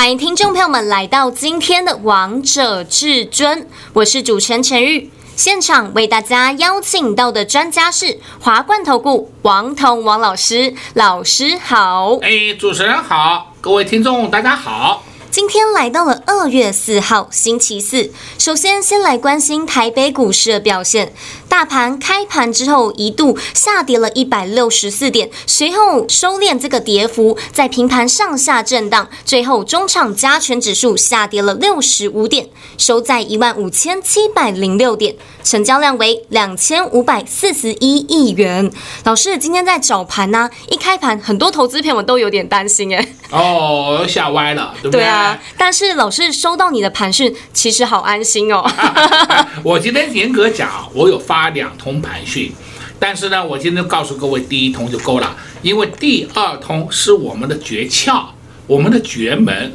欢迎听众朋友们来到今天的《王者至尊》，我是主持人陈玉。现场为大家邀请到的专家是华冠投顾王彤王老师，老师好。哎，主持人好，各位听众大家好。今天来到了二月四号星期四，首先先来关心台北股市的表现。大盘开盘之后一度下跌了一百六十四点，随后收敛这个跌幅，在平盘上下震荡，最后中场加权指数下跌了六十五点，收在一万五千七百零六点，成交量为两千五百四十一亿元。老师，今天在早盘呢、啊，一开盘很多投资朋友都有点担心哎。哦，吓歪了，对不对？对啊。但是老师收到你的盘讯，其实好安心哦。我今天严格讲，我有发两通盘讯，但是呢，我今天告诉各位，第一通就够了，因为第二通是我们的诀窍，我们的绝门、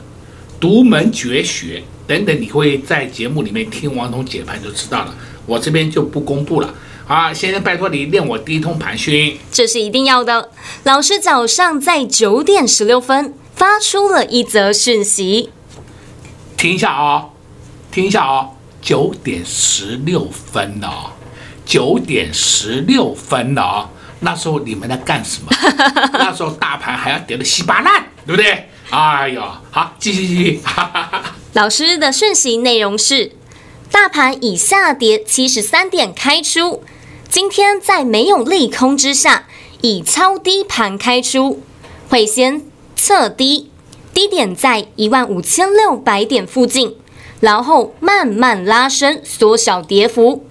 独门绝学等等，你会在节目里面听王彤解盘就知道了。我这边就不公布了。啊，先生拜托你练我第一通盘讯，这是一定要的。老师早上在九点十六分。发出了一则讯息，听一下啊、哦，听一下哦，九点十六分哦，九点十六分哦，那时候你们在干什么？那时候大盘还要跌得稀巴烂，对不对？哎呦，好，继续继续。老师的讯息内容是：大盘以下跌七十三点开出，今天在没有利空之下，以超低盘开出，会先。测低，低点在一万五千六百点附近，然后慢慢拉升，缩小跌幅。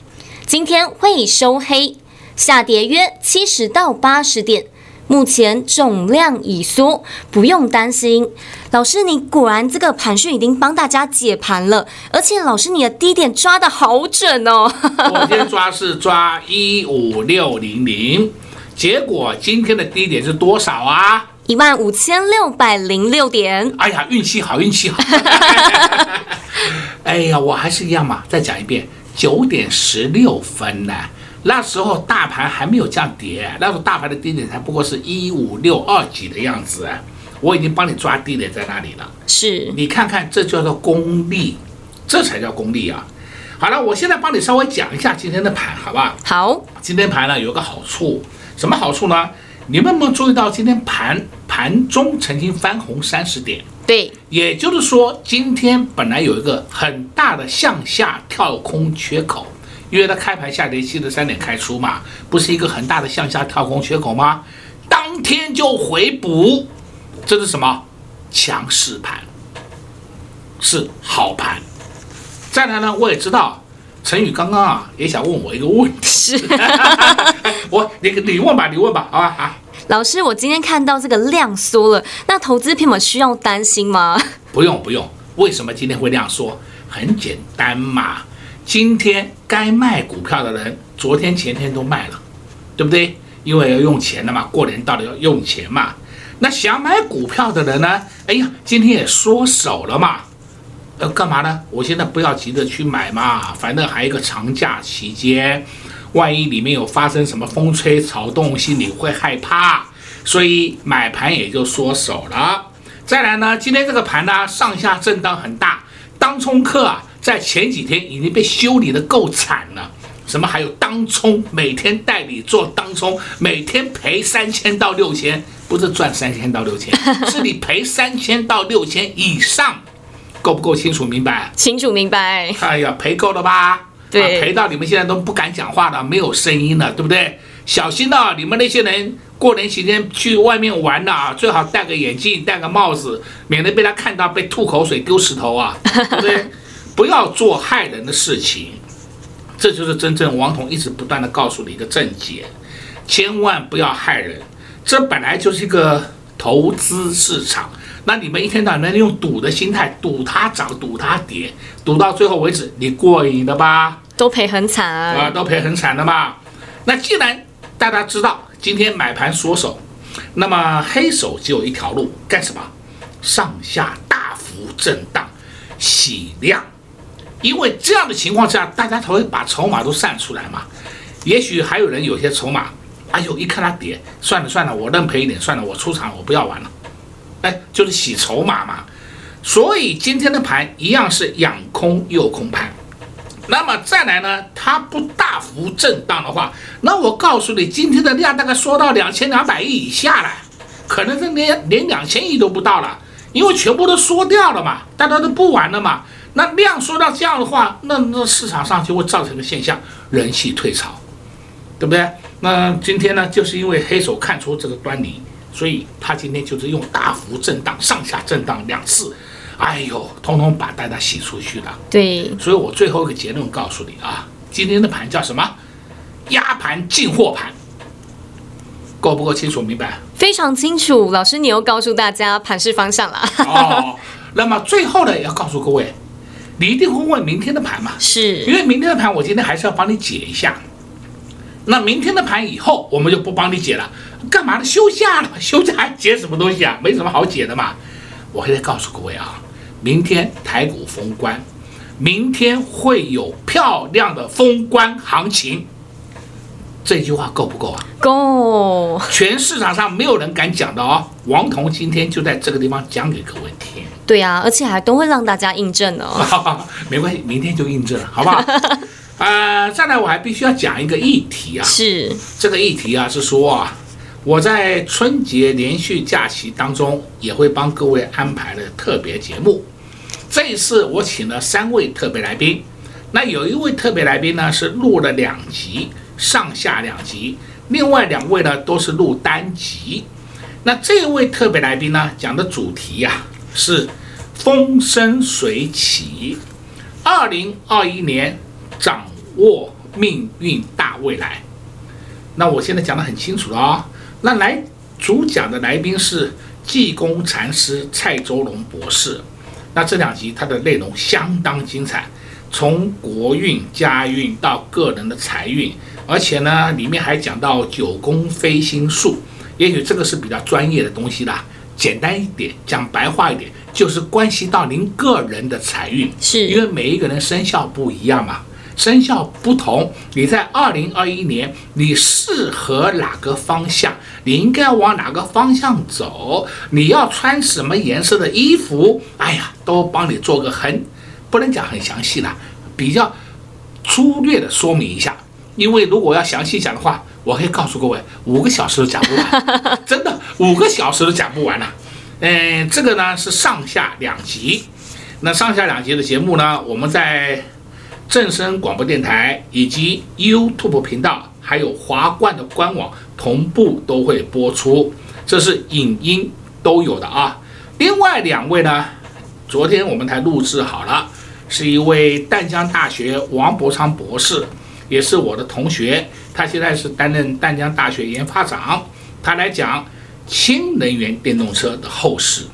今天会收黑，下跌约七十到八十点。目前总量已缩，不用担心。老师，你果然这个盘讯已经帮大家解盘了，而且老师你的低点抓得好准哦。我今天抓是抓一五六零零，结果今天的低点是多少啊？一万五千六百零六点。哎呀，运气好，运气好。哎呀，我还是一样嘛，再讲一遍，九点十六分呢，那时候大盘还没有这样跌，那时候大盘的低点才不过是一五六二几的样子，我已经帮你抓低点在那里了。是，你看看，这叫做功力，这才叫功力啊。好了，我现在帮你稍微讲一下今天的盘，好不好？好，今天盘呢有个好处，什么好处呢？你们有没有注意到今天盘盘中曾经翻红三十点？对，也就是说今天本来有一个很大的向下跳空缺口，因为它开盘下跌七十三点开出嘛，不是一个很大的向下跳空缺口吗？当天就回补，这是什么？强势盘，是好盘。再来呢，我也知道陈宇刚刚啊也想问我一个问题。是，我你你问吧，你问吧，好吧啊。老师，我今天看到这个量缩了，那投资朋友们需要担心吗？不用不用，为什么今天会量缩？很简单嘛，今天该卖股票的人，昨天前天都卖了，对不对？因为要用钱了嘛，过年到了要用钱嘛。那想买股票的人呢？哎呀，今天也缩手了嘛。要干嘛呢？我现在不要急着去买嘛，反正还有一个长假期间。万一里面有发生什么风吹草动，心里会害怕，所以买盘也就缩手了。再来呢，今天这个盘呢，上下震荡很大，当冲客啊，在前几天已经被修理得够惨了。什么还有当冲，每天带你做当冲，每天赔三千到六千，不是赚三千到六千，是你赔三千到六千以上，够不够清楚明白？清楚明白。哎呀，赔够了吧？对，赔到你们现在都不敢讲话了，没有声音了，对不对？小心了，你们那些人过年期间去外面玩的，最好戴个眼镜，戴个帽子，免得被他看到被吐口水、丢石头啊，对不对？不要做害人的事情，这就是真正王彤一直不断的告诉你一个正解，千万不要害人。这本来就是一个投资市场，那你们一天到晚用赌的心态，赌它涨，赌它跌，赌到最后为止，你过瘾的吧？都赔很惨啊，啊，都赔很惨的嘛。那既然大家知道今天买盘缩手，那么黑手只有一条路，干什么？上下大幅震荡，洗量。因为这样的情况下，大家才会把筹码都散出来嘛。也许还有人有些筹码，哎呦，一看它跌，算了算了，我认赔一点算了，我出场，我不要玩了。哎，就是洗筹码嘛。所以今天的盘一样是养空诱空盘。那么再来呢，它不大幅震荡的话，那我告诉你，今天的量大概缩到两千两百亿以下了，可能是连连两千亿都不到了，因为全部都缩掉了嘛，大家都不玩了嘛。那量缩到这样的话，那那市场上就会造成的现象，人气退潮，对不对？那今天呢，就是因为黑手看出这个端倪，所以他今天就是用大幅震荡、上下震荡两次，哎呦，通通把大家洗出去了。对，所以我最后一个结论告诉你啊，今天的盘叫什么？压盘进货盘，够不够清楚明白？非常清楚，老师你又告诉大家盘势方向了。哦，那么最后呢，也要告诉各位。你一定会问明天的盘嘛？是，因为明天的盘，我今天还是要帮你解一下。那明天的盘以后，我们就不帮你解了。干嘛呢？休假了，休假还解什么东西啊？没什么好解的嘛。我现在告诉各位啊，明天台股封关，明天会有漂亮的封关行情。这句话够不够啊？够。全市场上没有人敢讲的哦。王彤今天就在这个地方讲给各位听。对呀、啊，而且还都会让大家印证哦。没关系，明天就印证了，好不好？啊、呃，再来我还必须要讲一个议题啊。是。这个议题啊，是说啊，我在春节连续假期当中也会帮各位安排了特别节目。这一次我请了三位特别来宾，那有一位特别来宾呢是录了两集。上下两集，另外两位呢都是录单集。那这位特别来宾呢讲的主题呀、是风生水起，二零二一年掌握命运大未来。那我现在讲得很清楚了啊、哦。那来主讲的来宾是济公禅师蔡周龙博士。那这两集它的内容相当精彩，从国运、家运到个人的财运。而且呢，里面还讲到九宫飞星术，也许这个是比较专业的东西啦。简单一点，讲白话一点，就是关系到您个人的财运，是因为每一个人生肖不一样嘛，生肖不同，你在二零二一年你适合哪个方向，你应该往哪个方向走，你要穿什么颜色的衣服，哎呀，都帮你做个很，不能讲很详细的，比较粗略的说明一下。因为如果要详细讲的话，我可以告诉各位，五个小时都讲不完，真的五个小时都讲不完了。嗯，这个呢是上下两集，那上下两集的节目呢，我们在正声广播电台以及 YouTube 频道，还有华冠的官网同步都会播出，这是影音都有的啊。另外两位呢，昨天我们才录制好了，是一位淡江大学王伯昌博士。也是我的同学，他现在是担任淡江大学研发长，他来讲氢能源电动车的后市。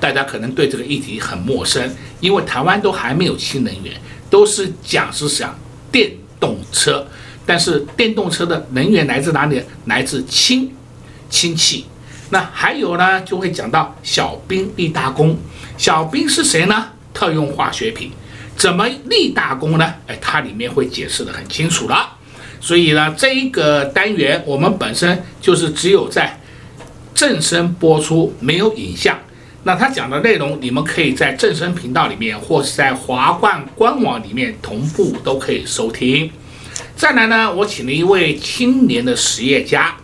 大家可能对这个议题很陌生，因为台湾都还没有氢能源，都是讲是讲电动车。但是电动车的能源来自哪里？来自氢，氢气。那还有呢，就会讲到小兵立大功。小兵是谁呢？特用化学品。怎么立大功呢？哎，它里面会解释的很清楚了。所以呢，这一个单元我们本身就是只有在正声播出，没有影像。那他讲的内容，你们可以在正声频道里面，或是在华冠官网里面同步都可以收听。再来呢，我请了一位青年的实业家，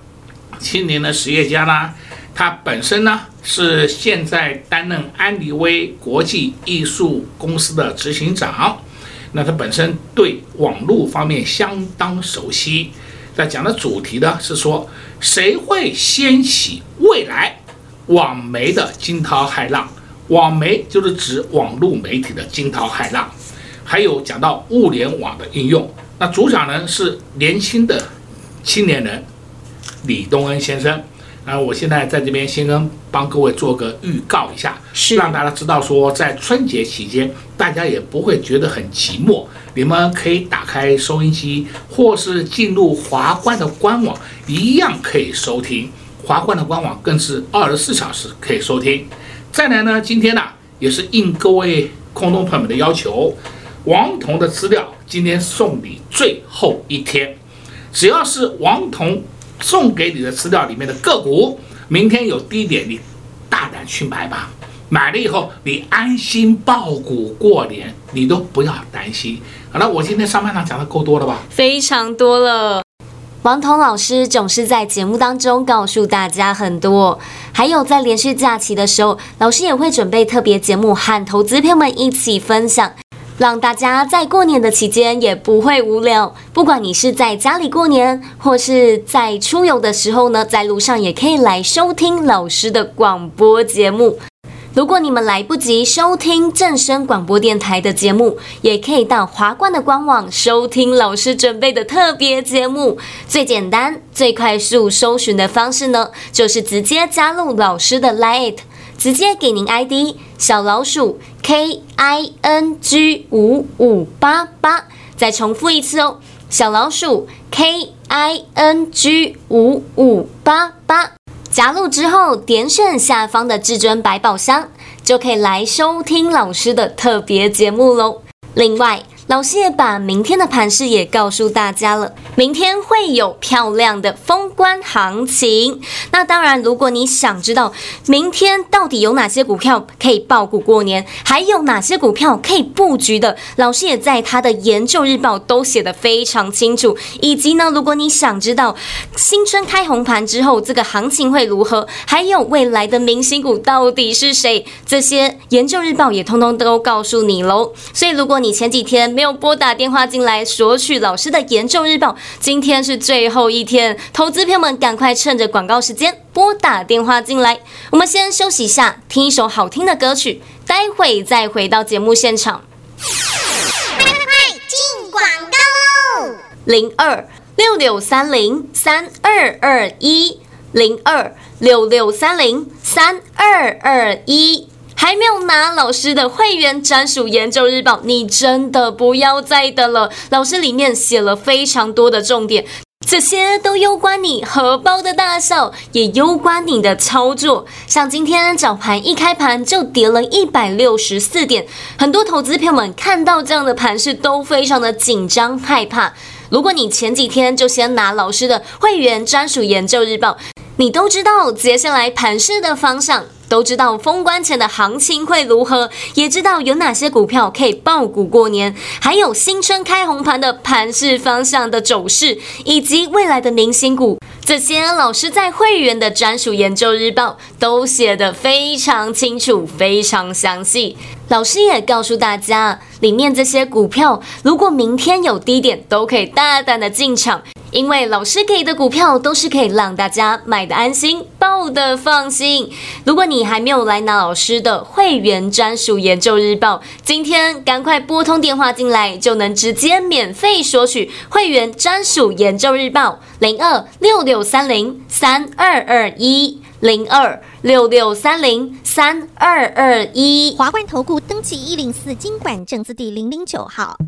青年的实业家呢，他本身呢。是现在担任安利威国际艺术公司的执行长，那他本身对网络方面相当熟悉。在讲的主题呢是说，谁会掀起未来网媒的惊涛骇浪？网媒就是指网络媒体的惊涛骇浪。还有讲到物联网的应用，那主讲人是年轻的青年人李东恩先生。那，我现在在这边先跟帮各位做个预告一下，是让大家知道说，在春节期间，大家也不会觉得很寂寞。你们可以打开收音机，或是进入华冠的官网，一样可以收听。华冠的官网更是二十四小时可以收听。再来呢，今天呢，也是应各位空中朋友们的要求，王彤的资料今天送你最后一天，只要是王彤。送给你的资料里面的个股，明天有低点，你大胆去买吧。买了以后，你安心抱股过年，你都不要担心。好了，我今天上半场讲的够多了吧？非常多了。王彤老师总是在节目当中告诉大家很多，还有在连续假期的时候，老师也会准备特别节目和投资朋友们一起分享。让大家在过年的期间也不会无聊。不管你是在家里过年，或是在出游的时候呢，在路上也可以来收听老师的广播节目。如果你们来不及收听正声广播电台的节目，也可以到华冠的官网收听老师准备的特别节目。最简单、最快速搜寻的方式呢，就是直接加入老师的 Lite，。直接给您 ID 小老鼠 K I N G 五五八八，再重复一次哦，小老鼠 K I N G 五五八八，加入之后点选下方的至尊百宝箱，就可以来收听老师的特别节目喽。另外，老师也把明天的盘势也告诉大家了，明天会有漂亮的封关行情。那当然，如果你想知道明天到底有哪些股票可以爆股过年，还有哪些股票可以布局的，老师也在他的研究日报都写得非常清楚。以及呢，如果你想知道新春开红盘之后这个行情会如何，还有未来的明星股到底是谁，这些研究日报也通通都告诉你喽。所以，如果你前几天，没有拨打电话进来索取老师的严重日报，今天是最后一天，投资朋友们赶快趁着广告时间拨打电话进来。我们先休息一下，听一首好听的歌曲，待会再回到节目现场。快快快，进广告喽！零二六六三零三二二一，零二六六三零三二二一。还没有拿老师的会员专属研究日报，你真的不要再等了。老师里面写了非常多的重点，这些都攸关你荷包的大小，也攸关你的操作。像今天早盘一开盘就跌了一百六十四点，很多投资朋友们看到这样的盘势都非常的紧张害怕。如果你前几天就先拿老师的会员专属研究日报，你都知道接下来盘势的方向。都知道封关前的行情会如何，也知道有哪些股票可以爆股过年，还有新春开红盘的盘势方向的走势，以及未来的明星股，这些老师在会员的专属研究日报都写得非常清楚、非常详细。老师也告诉大家，里面这些股票如果明天有低点，都可以大胆的进场。因为老师给的股票都是可以让大家买的安心、抱的放心。如果你还没有来拿老师的会员专属研究日报，今天赶快拨通电话进来，就能直接免费索取会员专属研究日报。零二六六三零三二二一，零二六六三零三二二一。华冠投顾登记一零四金管证字第零零九号。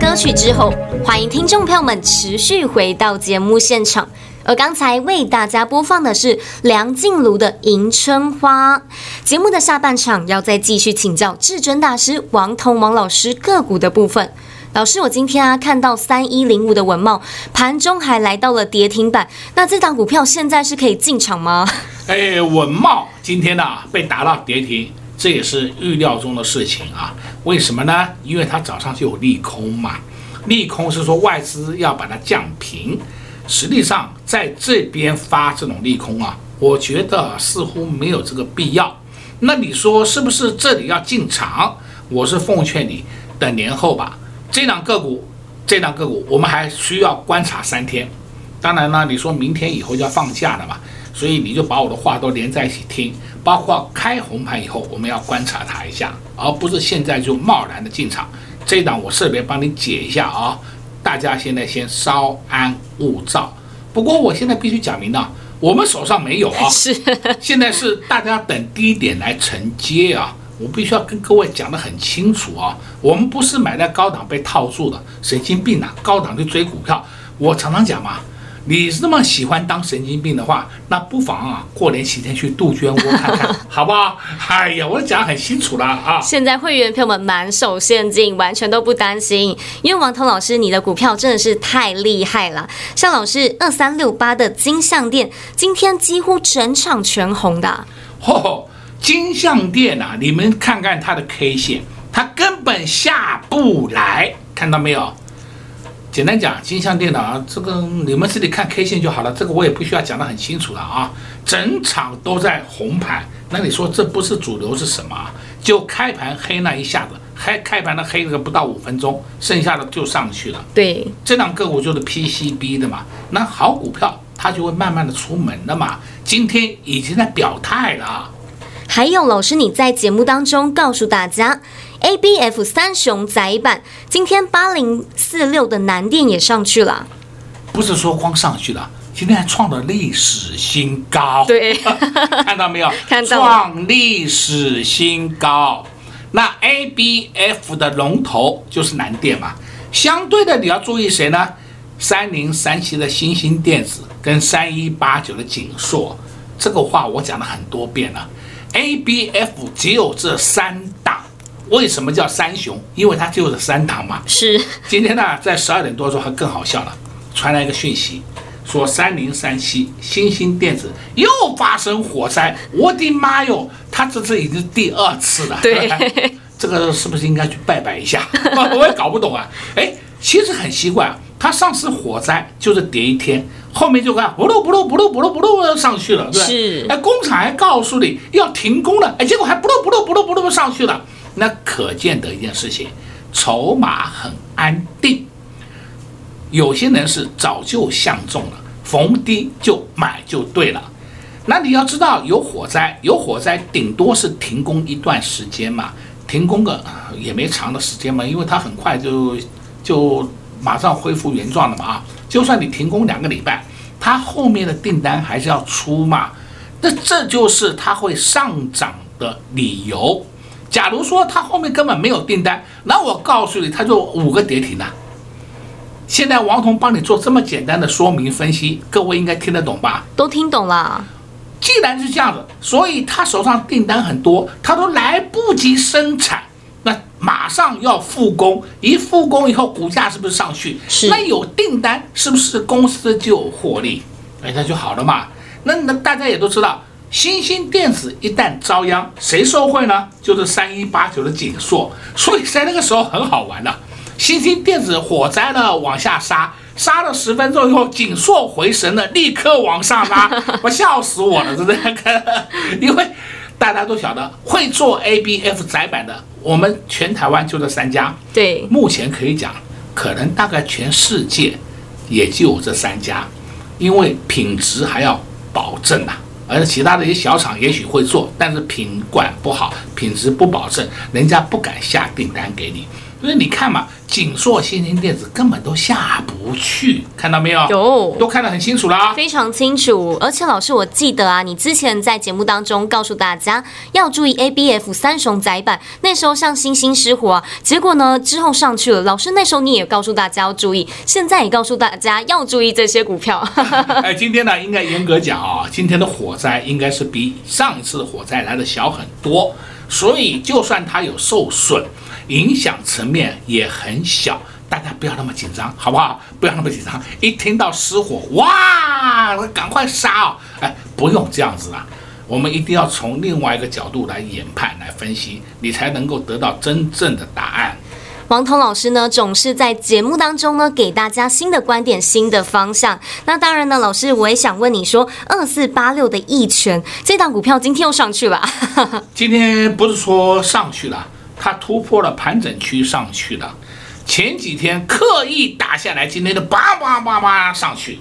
歌曲之后，欢迎听众朋友们持续回到节目现场。而刚才为大家播放的是梁静茹的《迎春花》。节目的下半场要再继续请教至尊大师王彤王老师个股的部分。老师，我今天啊看到三一零五的文茂盘中还来到了跌停板，那这档股票现在是可以进场吗？哎，文茂今天呢、被打到跌停，这也是预料中的事情啊。为什么呢？因为它早上就有利空嘛，利空是说外资要把它降平。实际上，在这边发这种利空啊，我觉得似乎没有这个必要。那你说是不是这里要进场？我是奉劝你等年后吧。这档个股，这档个股，我们还需要观察三天。当然呢，你说明天以后就要放假了嘛，所以你就把我的话都连在一起听。包括开红盘以后，我们要观察它一下，而不是现在就贸然的进场。这一档我特别帮你解一下啊。大家现在先稍安勿躁。不过我现在必须讲明了，我们手上没有啊。是。现在是大家等低点来承接啊。我必须要跟各位讲得很清楚啊。我们不是买在高档被套住的，神经病啊！高档去追股票，我常常讲嘛。你是那么喜欢当神经病的话，那不妨啊，过年期间去杜鹃窝看看，好不好？哎呀，我讲得很清楚了啊！现在会员朋友们满手现金，完全都不担心，因为王彤老师你的股票真的是太厉害了。像老师二三六八的金像电，今天几乎整场全红的、啊。嚯、哦，金像电啊，你们看看它的 K 线，它根本下不来，看到没有？简单讲，金像电脑啊，这个你们自己看 K 线就好了，这个我也不需要讲得很清楚了啊。整场都在红盘，那你说这不是主流是什么？就开盘黑那一下子，开开盘的黑了个不到五分钟，剩下的就上去了。对，这两个股就是 PCB 的嘛，那好股票它就会慢慢的出门的嘛。今天已经在表态了。还有老师你在节目当中告诉大家。A B F 三雄载板，今天八零四六的南电也上去了，不是说光上去了，今天还创了历史新高。对，看到没有？看到创历史新高。那 A B F 的龙头就是南电嘛，相对的你要注意谁呢？三零三七的新兴电子跟三一八九的景硕，这个话我讲了很多遍了。A B F 只有这三档。为什么叫三雄？因为它就是三档嘛。是。今天呢，在十二点多的时候还更好笑了，传来一个讯息，说三零三七新兴电子又发生火灾。我的妈哟，它这次已经第二次了。对。这个是不是应该去拜拜一下？我也搞不懂啊。哎，其实很奇怪啊，它上次火灾就是跌一天，后面就看不噜不噜不噜不噜不噜上去了？是。哎，工厂还告诉你要停工了，哎，结果还不噜不噜不噜不噜上去了。那可见的一件事情，筹码很安定。有些人是早就相中了，逢低就买就对了。那你要知道，有火灾，有火灾，顶多是停工一段时间嘛，停工个也没长的时间嘛，因为它很快就就马上恢复原状了嘛啊。就算你停工两个礼拜，它后面的订单还是要出嘛。那这就是它会上涨的理由。假如说他后面根本没有订单，那我告诉你，他就五个跌停了。现在王彤帮你做这么简单的说明分析，各位应该听得懂吧？都听懂了。既然是这样子，所以他手上订单很多，他都来不及生产，那马上要复工，一复工以后，股价是不是上去？是。那有订单，是不是公司就有获利？哎，那就好了嘛。那那大家也都知道。欣兴电子一旦遭殃，谁受惠呢？就是三一八九的景硕，所以在那个时候很好玩的。欣兴电子火灾呢，往下杀，杀了十分钟以后，景硕回神了，立刻往上拉，我笑死我了，对不对？因为大家都晓得，会做 ABF 窄板的，我们全台湾就这三家。对，目前可以讲，可能大概全世界也就这三家，因为品质还要保证呐、啊。而其他的一些小厂也许会做，但是品管不好，品质不保证，人家不敢下订单给你。所以你看嘛，景硕、新兴电子根本都下不去，看到没有？有，都看得很清楚了啊，非常清楚。而且老师，我记得啊，你之前在节目当中告诉大家要注意 ABF 三雄窄板，那时候像星星失火啊，结果呢之后上去了。老师那时候你也告诉大家要注意，现在也告诉大家要注意这些股票。哎，今天呢，应该严格讲啊，今天的火灾应该是比上一次的火灾来的小很多，所以就算它有受损。影响层面也很小，大家不要那么紧张，好不好？不要那么紧张，一听到失火，哇，赶快杀哦！哎，不用这样子啦，我们一定要从另外一个角度来研判、来分析，你才能够得到真正的答案。王彤老师呢，总是在节目当中呢，给大家新的观点、新的方向。那当然呢，老师，我也想问你说，二四八六的一拳这档股票今天又上去了？今天不是说上去了。它突破了盘整区上去的，前几天刻意打下来，今天的叭叭叭叭上去。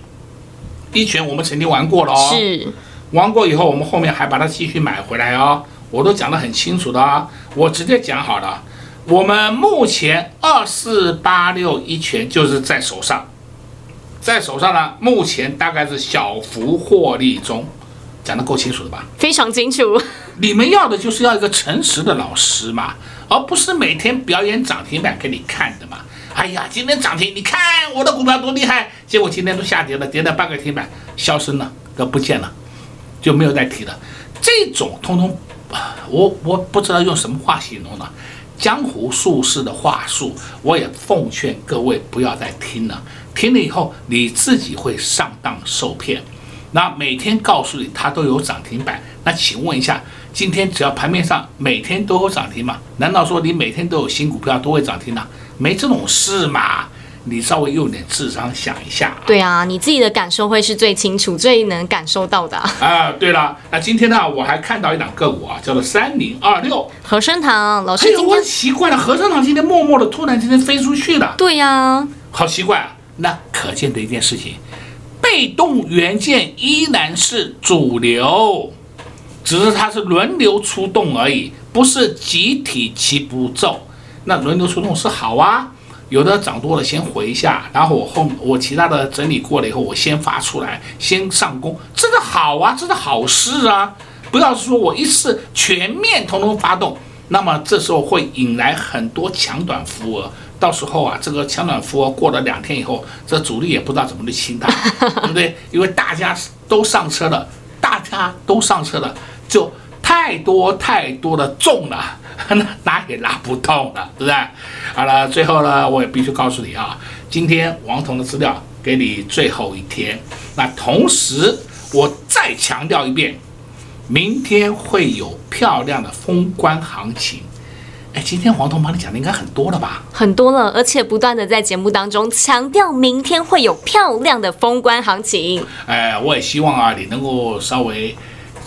一拳我们曾经玩过了哦，是玩过以后，我们后面还把它继续买回来哦，我都讲得很清楚的啊，我直接讲好了，我们目前二四八六一拳就是在手上，在手上呢，目前大概是小幅获利中。讲得够清楚的吧？非常清楚。你们要的就是要一个诚实的老师嘛，而不是每天表演涨停板给你看的嘛。哎呀，今天涨停，你看我的股票多厉害，结果今天都下跌了，跌了半个停板，消失了，都不见了，就没有再提了。这种通通，我我不知道用什么话形容了，江湖术士的话术，我也奉劝各位不要再听了，听了以后你自己会上当受骗。那每天告诉你它都有涨停板，那请问一下，今天只要盘面上每天都有涨停吗？难道说你每天都有新股票都会涨停呢？没这种事嘛！你稍微用点智商想一下。对啊，你自己的感受会是最清楚、最能感受到的。啊，对了，那今天呢，我还看到一档个股啊，叫做三零二六和生堂老师。哎呦，我奇怪了，和生堂今天默默的突然之间飞出去了。对呀、啊，好奇怪啊！那可见的一件事情。被动元件依然是主流，只是它是轮流出动而已，不是集体齐步走。那轮流出动是好啊，有的涨多了先回一下，然后我后我其他的整理过了以后，我先发出来，先上攻，这个好啊，这是好事啊。不要说我一次全面统统发动，那么这时候会引来很多强短浮额。到时候啊，这个抢短浮过了两天以后，这主力也不知道怎么去清它，对不对？因为大家都上车了，大家都上车了，就太多太多的重了，那拉也拉不动了，对不对？好了，最后呢，我也必须告诉你啊，今天王彤的资料给你最后一天，那同时我再强调一遍，明天会有漂亮的封关行情。哎，今天黄彤帮你讲的应该很多了吧？很多了，而且不断的在节目当中强调，明天会有漂亮的封关行情。哎，我也希望啊，你能够稍微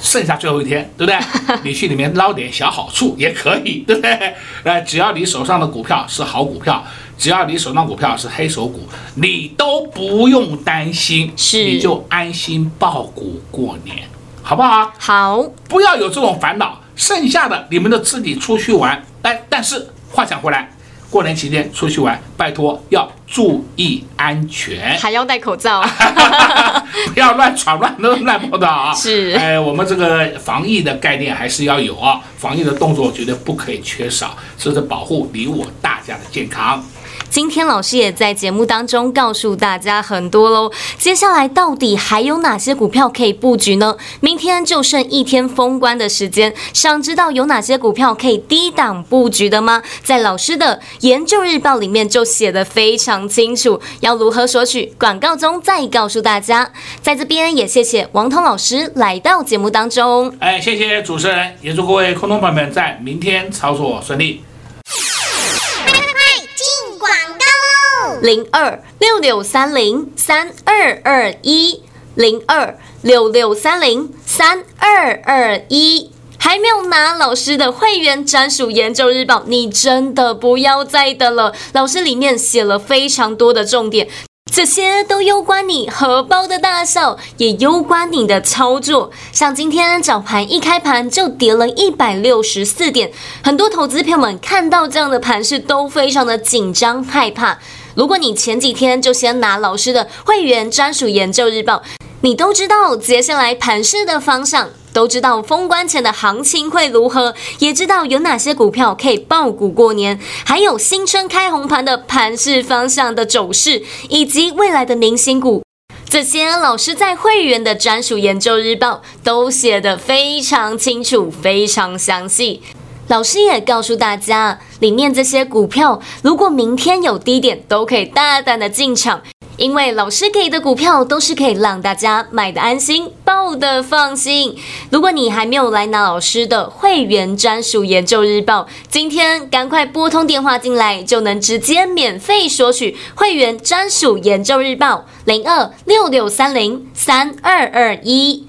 剩下最后一天，对不对？你去里面捞点小好处也可以，对不对？哎，只要你手上的股票是好股票，只要你手上股票是黑手股，你都不用担心，是你就安心抱股过年，好不好？好，不要有这种烦恼。剩下的你们就自己出去玩，哎，但是话讲回来，过年期间出去玩，拜托要注意安全，还要戴口罩，不要乱闯乱弄乱跑的啊！是，哎，我们这个防疫的概念还是要有啊，防疫的动作绝对不可以缺少，这是保护你我大家的健康。今天老师也在节目当中告诉大家很多喽，接下来到底还有哪些股票可以布局呢？明天就剩一天封关的时间，想知道有哪些股票可以低档布局的吗？在老师的研究日报里面就写得非常清楚，要如何索取？广告中再告诉大家。在这边也谢谢王彤老师来到节目当中，哎，谢谢主持人，也祝各位空头朋友们在明天操作顺利。零二六六三零三二二一，零二六六三零三二二一，还没有拿老师的会员专属研究日报，你真的不要再等了。老师里面写了非常多的重点。这些都攸关你荷包的大小，也攸关你的操作。像今天早盘一开盘就跌了一百六十四点，很多投资朋友们看到这样的盘势都非常的紧张害怕。如果你前几天就先拿老师的会员专属研究日报，你都知道接下来盘势的方向。都知道封关前的行情会如何，也知道有哪些股票可以爆股过年，还有新春开红盘的盘势方向的走势，以及未来的明星股，这些老师在会员的专属研究日报都写得非常清楚，非常详细。老师也告诉大家，里面这些股票如果明天有低点，都可以大胆的进场。因为老师给的股票都是可以让大家买的安心、抱的放心。如果你还没有来拿老师的会员专属研究日报，今天赶快拨通电话进来，就能直接免费索取会员专属研究日报。零二六六三零三二二一